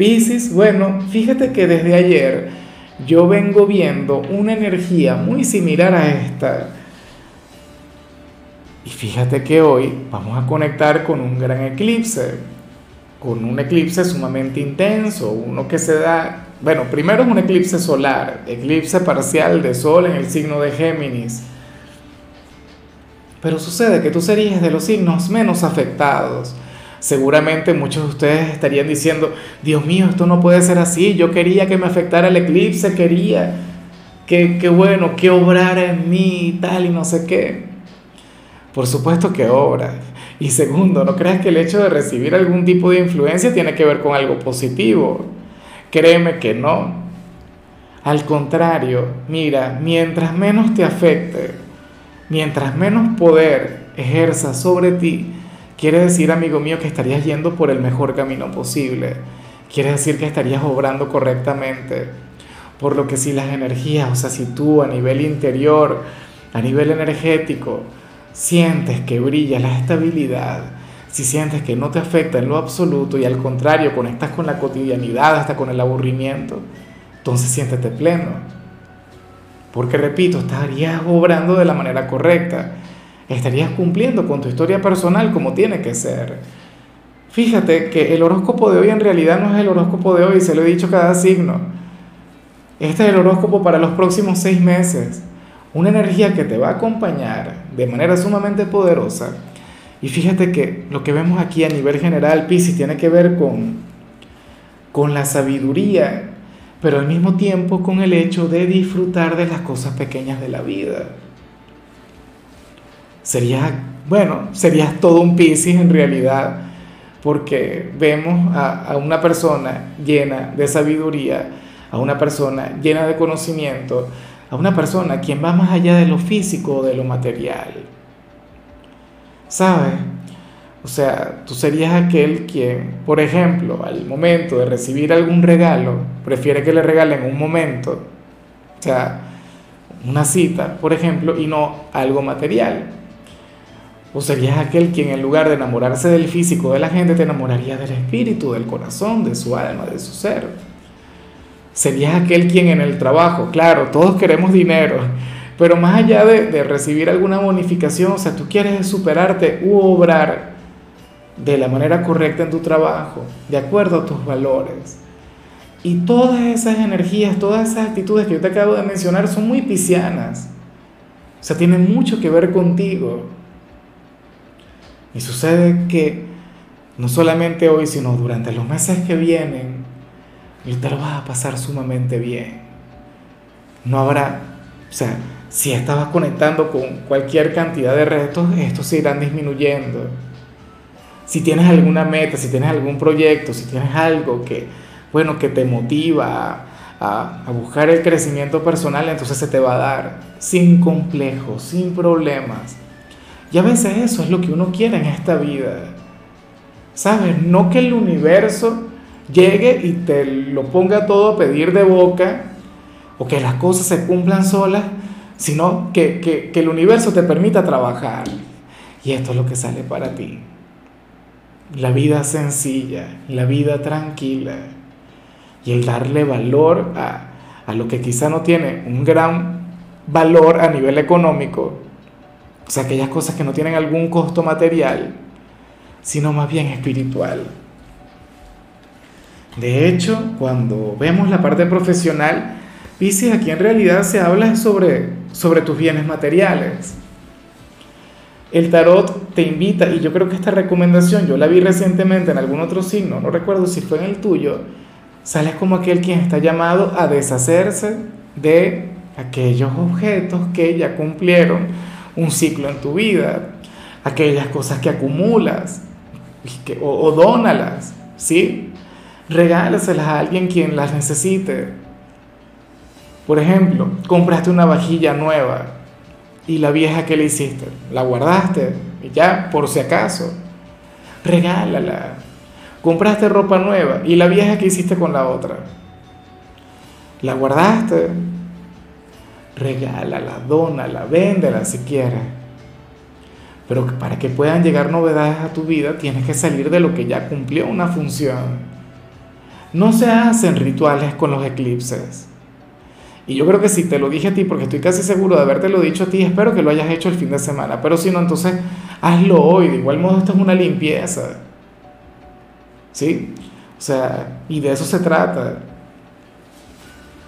Piscis, bueno, fíjate que desde ayer yo vengo viendo una energía muy similar a esta. Y fíjate que hoy vamos a conectar con un gran eclipse, con un eclipse sumamente intenso, uno que se da, bueno, primero es un eclipse solar, eclipse parcial de sol en el signo de Géminis. Pero sucede que tú serías de los signos menos afectados seguramente muchos de ustedes estarían diciendo, Dios mío, esto no puede ser así, yo quería que me afectara el eclipse, quería que, que bueno, que obrara en mí y tal y no sé qué. Por supuesto que obra. Y segundo, no creas que el hecho de recibir algún tipo de influencia tiene que ver con algo positivo. Créeme que no. Al contrario, mira, mientras menos te afecte, mientras menos poder ejerza sobre ti, Quiere decir, amigo mío, que estarías yendo por el mejor camino posible. Quiere decir que estarías obrando correctamente. Por lo que si las energías, o sea, si tú a nivel interior, a nivel energético, sientes que brilla la estabilidad, si sientes que no te afecta en lo absoluto y al contrario conectas con la cotidianidad, hasta con el aburrimiento, entonces siéntete pleno. Porque repito, estarías obrando de la manera correcta estarías cumpliendo con tu historia personal como tiene que ser. Fíjate que el horóscopo de hoy en realidad no es el horóscopo de hoy, se lo he dicho cada signo. Este es el horóscopo para los próximos seis meses. Una energía que te va a acompañar de manera sumamente poderosa. Y fíjate que lo que vemos aquí a nivel general, Pisces, tiene que ver con, con la sabiduría, pero al mismo tiempo con el hecho de disfrutar de las cosas pequeñas de la vida serías, bueno, serías todo un Piscis en realidad, porque vemos a, una persona llena de sabiduría, a una persona llena de conocimiento, a una persona quien va más allá de lo físico o de lo material. ¿Sabes? O sea, tú serías aquel quien, por ejemplo, al momento de recibir algún regalo, prefiere que le regalen un momento, o sea, una cita, por ejemplo, y no algo material. ¿O serías aquel quien en lugar de enamorarse del físico de la gente, te enamoraría del espíritu, del corazón, de su alma, de su ser? Serías aquel quien en el trabajo, claro, todos queremos dinero, pero más allá de, recibir alguna bonificación, o sea, tú quieres superarte u obrar de la manera correcta en tu trabajo, de acuerdo a tus valores. Y todas esas energías, todas esas actitudes que yo te acabo de mencionar son muy piscianas. O sea, tienen mucho que ver contigo. Y sucede que no solamente hoy, sino durante los meses que vienen, te lo vas a pasar sumamente bien. No habrá, o sea, si estabas conectando con cualquier cantidad de retos, estos se irán disminuyendo. Si tienes alguna meta, si tienes algún proyecto, si tienes algo que, bueno, que te motiva a, a buscar el crecimiento personal, entonces se te va a dar sin complejos, sin problemas. Y a veces eso es lo que uno quiere en esta vida. ¿Sabes? No que el universo llegue y te lo ponga todo a pedir de boca o que las cosas se cumplan solas, sino que, que, que el universo te permita trabajar. Y esto es lo que sale para ti. La vida sencilla, la vida tranquila y el darle valor a, a lo que quizá no tiene un gran valor a nivel económico, o sea, aquellas cosas que no tienen algún costo material, sino más bien espiritual. De hecho, cuando vemos la parte profesional, Pisces, aquí en realidad se habla sobre, sobre tus bienes materiales. El tarot te invita, y yo creo que esta recomendación yo la vi recientemente en algún otro signo, no recuerdo si fue en el tuyo, sales como aquel quien está llamado a deshacerse de aquellos objetos que ya cumplieron un ciclo en tu vida, aquellas cosas que acumulas o, o dónalas, ¿sí? regálaselas a alguien quien las necesite. Por ejemplo, compraste una vajilla nueva y la vieja que le hiciste, la guardaste y ya, por si acaso, regálala. Compraste ropa nueva y la vieja que hiciste con la otra, la guardaste, regálala, dónala, véndela si quieres. Pero para que puedan llegar novedades a tu vida, tienes que salir de lo que ya cumplió una función. No se hacen rituales con los eclipses. Y yo creo que si te lo dije a ti, porque estoy casi seguro de haberte lo dicho a ti, espero que lo hayas hecho el fin de semana. Pero si no, entonces hazlo hoy. De igual modo, esto es una limpieza. ¿Sí? O sea, y de eso se trata.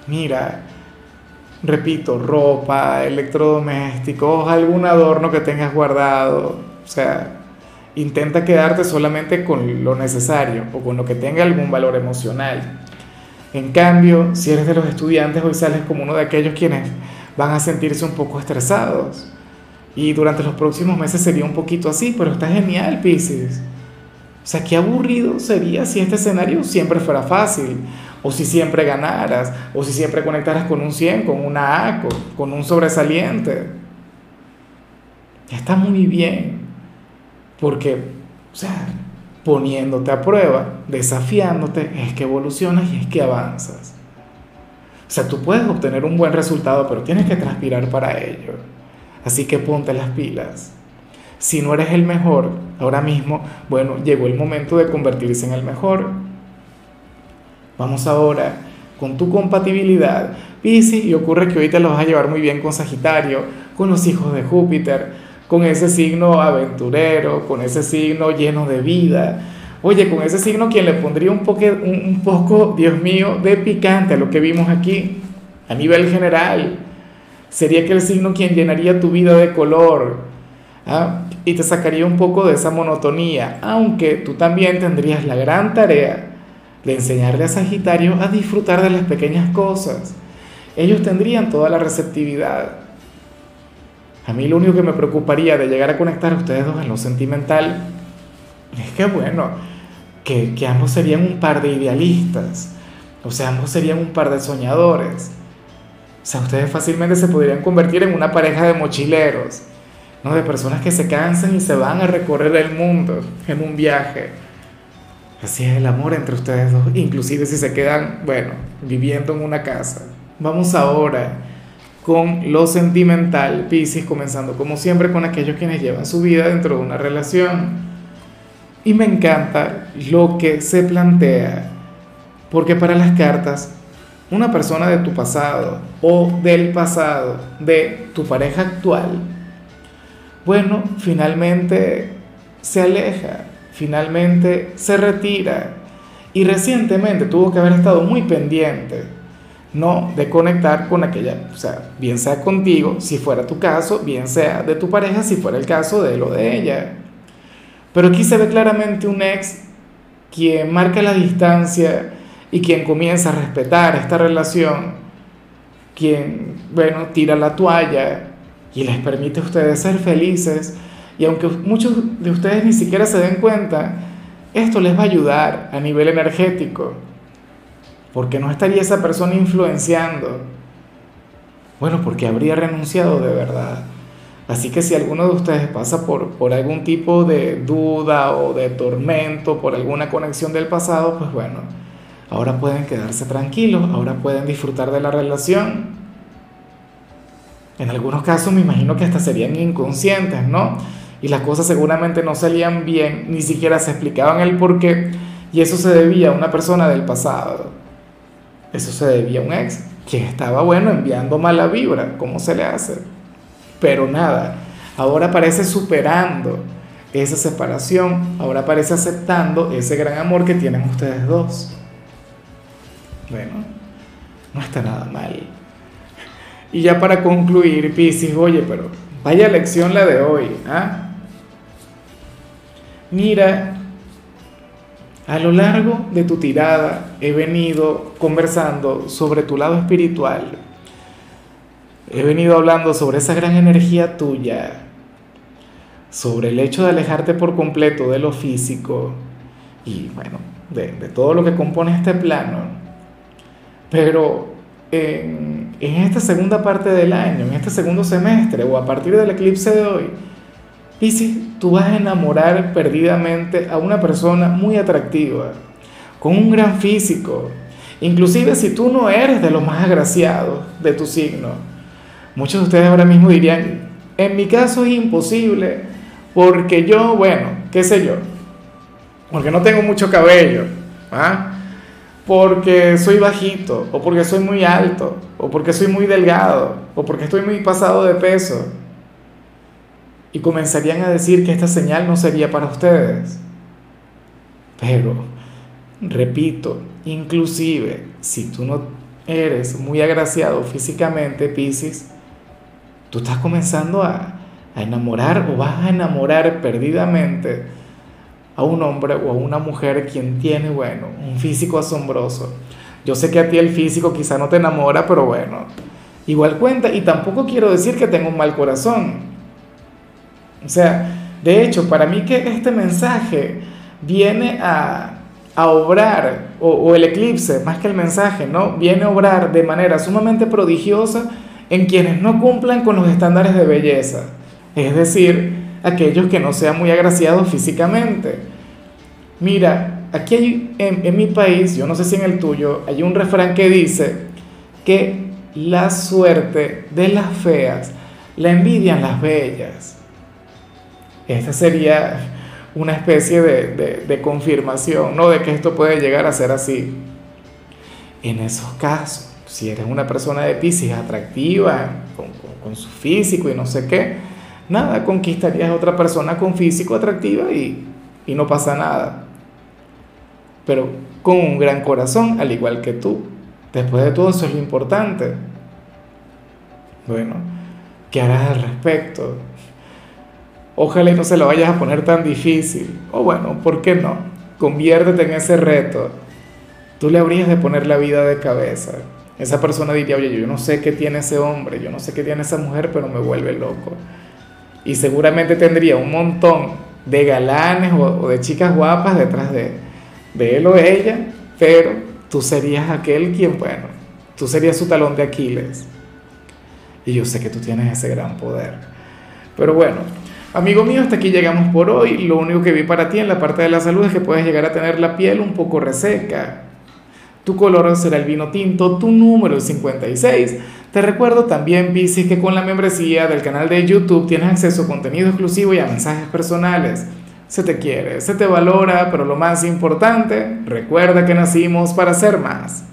Mira, repito, ropa, electrodomésticos, algún adorno que tengas guardado. O sea, intenta quedarte solamente con lo necesario o con lo que tenga algún valor emocional. En cambio, si eres de los estudiantes, hoy sales como uno de aquellos quienes van a sentirse un poco estresados. Y durante los próximos meses sería un poquito así, pero está genial, Pisces. O sea, qué aburrido sería si este escenario siempre fuera fácil, o si siempre ganaras, o si siempre conectaras con un 100, con una A, con, un sobresaliente. Está muy bien, porque, o sea, poniéndote a prueba, desafiándote, es que evolucionas y es que avanzas. O sea, tú puedes obtener un buen resultado, pero tienes que transpirar para ello. Así que ponte las pilas. Si no eres el mejor ahora mismo, bueno, llegó el momento de convertirse en el mejor. Vamos ahora con tu compatibilidad, Piscis, y ocurre que hoy te lo vas a llevar muy bien con Sagitario, con los hijos de Júpiter, con ese signo aventurero, con ese signo lleno de vida. Oye, con ese signo quien le pondría un poco, un, poco, Dios mío, de picante a lo que vimos aquí, a nivel general. Sería que el signo quien llenaría tu vida de color ¿ah? y te sacaría un poco de esa monotonía, aunque tú también tendrías la gran tarea de enseñarle a Sagitario a disfrutar de las pequeñas cosas. Ellos tendrían toda la receptividad. A mí lo único que me preocuparía de llegar a conectar a ustedes dos en lo sentimental es que, bueno, que, que ambos serían un par de idealistas, o sea, ambos serían un par de soñadores. O sea, ustedes fácilmente se podrían convertir en una pareja de mochileros, ¿no? De personas que se cansan y se van a recorrer el mundo en un viaje. Así es el amor entre ustedes dos, inclusive si se quedan, bueno, viviendo en una casa. Vamos ahora con lo sentimental, Pisces, comenzando como siempre con aquellos quienes llevan su vida dentro de una relación. Y me encanta lo que se plantea, porque para las cartas, una persona de tu pasado o del pasado de tu pareja actual, bueno, finalmente se aleja, finalmente se retira y recientemente tuvo que haber estado muy pendiente no de conectar con aquella, o sea, bien sea contigo, si fuera tu caso, bien sea de tu pareja, si fuera el caso de lo de ella. Pero aquí se ve claramente un ex quien marca la distancia y quien comienza a respetar esta relación, quien, bueno, tira la toalla y les permite a ustedes ser felices. Y aunque muchos de ustedes ni siquiera se den cuenta, esto les va a ayudar a nivel energético porque no estaría esa persona influenciando? Bueno, porque habría renunciado de verdad. Así que si alguno de ustedes pasa por, por algún tipo de duda o de tormento, por alguna conexión del pasado, pues bueno, ahora pueden quedarse tranquilos, ahora pueden disfrutar de la relación. En algunos casos me imagino que hasta serían inconscientes, ¿no? Y las cosas seguramente no salían bien, ni siquiera se explicaban el por qué, y eso se debía a una persona del pasado. Eso se debía a un ex, que estaba, bueno, enviando mala vibra, ¿cómo se le hace? Pero nada, ahora parece superando esa separación, ahora parece aceptando ese gran amor que tienen ustedes dos. Bueno, no está nada mal. Y ya para concluir, Piscis, oye, pero vaya lección la de hoy, ¿ah? Mira a lo largo de tu tirada he venido conversando sobre tu lado espiritual. He venido hablando sobre esa gran energía tuya, sobre el hecho de alejarte por completo de lo físico. Y bueno, de, todo lo que compone este plano. Pero en, en, esta segunda parte del año, en este segundo semestre o a partir del eclipse de hoy, Piscis, tú vas a enamorar perdidamente a una persona muy atractiva, con un gran físico, inclusive si tú no eres de los más agraciados de tu signo. Muchos de ustedes ahora mismo dirían, en mi caso es imposible, porque yo, bueno, qué sé yo, porque no tengo mucho cabello, ¿ah? porque soy bajito, o porque soy muy alto, o porque soy muy delgado, o porque estoy muy pasado de peso. Y comenzarían a decir que esta señal no sería para ustedes. Pero, repito, inclusive si tú no eres muy agraciado físicamente, Pisces, tú estás comenzando a, a enamorar o vas a enamorar perdidamente a un hombre o a una mujer quien tiene, bueno, un físico asombroso. Yo sé que a ti el físico quizá no te enamora, pero bueno, igual cuenta. Y tampoco quiero decir que tengo un mal corazón. O sea, de hecho, para mí que este mensaje viene a, a obrar, o, el eclipse, más que el mensaje, ¿no? Viene a obrar de manera sumamente prodigiosa en quienes no cumplan con los estándares de belleza. Es decir, aquellos que no sean muy agraciados físicamente. Mira, aquí hay, en, mi país, yo no sé si en el tuyo, hay un refrán que dice que la suerte de las feas la envidian las bellas. Esta sería una especie de, confirmación, ¿no? De que esto puede llegar a ser así. En esos casos, si eres una persona de Pisces atractiva, con su físico y no sé qué, nada, conquistarías a otra persona con físico atractiva y, y no pasa nada. Pero con un gran corazón, al igual que tú. Después de todo eso es lo importante. Bueno, ¿qué harás al respecto? Ojalá y no se lo vayas a poner tan difícil. O bueno, ¿por qué no? Conviértete en ese reto. Tú le habrías de poner la vida de cabeza. Esa persona diría, oye, yo no sé qué tiene ese hombre, yo no sé qué tiene esa mujer, pero me vuelve loco y seguramente tendría un montón de galanes o, de chicas guapas detrás de, de él o ella, pero tú serías aquel quien, bueno, tú serías su talón de Aquiles. Y yo sé que tú tienes ese gran poder. Pero bueno, amigo mío, hasta aquí llegamos por hoy. Lo único que vi para ti en la parte de la salud es que puedes llegar a tener la piel un poco reseca. Tu color será el vino tinto, tu número es 56. Te recuerdo también, Piscis, que con la membresía del canal de YouTube tienes acceso a contenido exclusivo y a mensajes personales. Se te quiere, se te valora, pero lo más importante, recuerda que nacimos para ser más.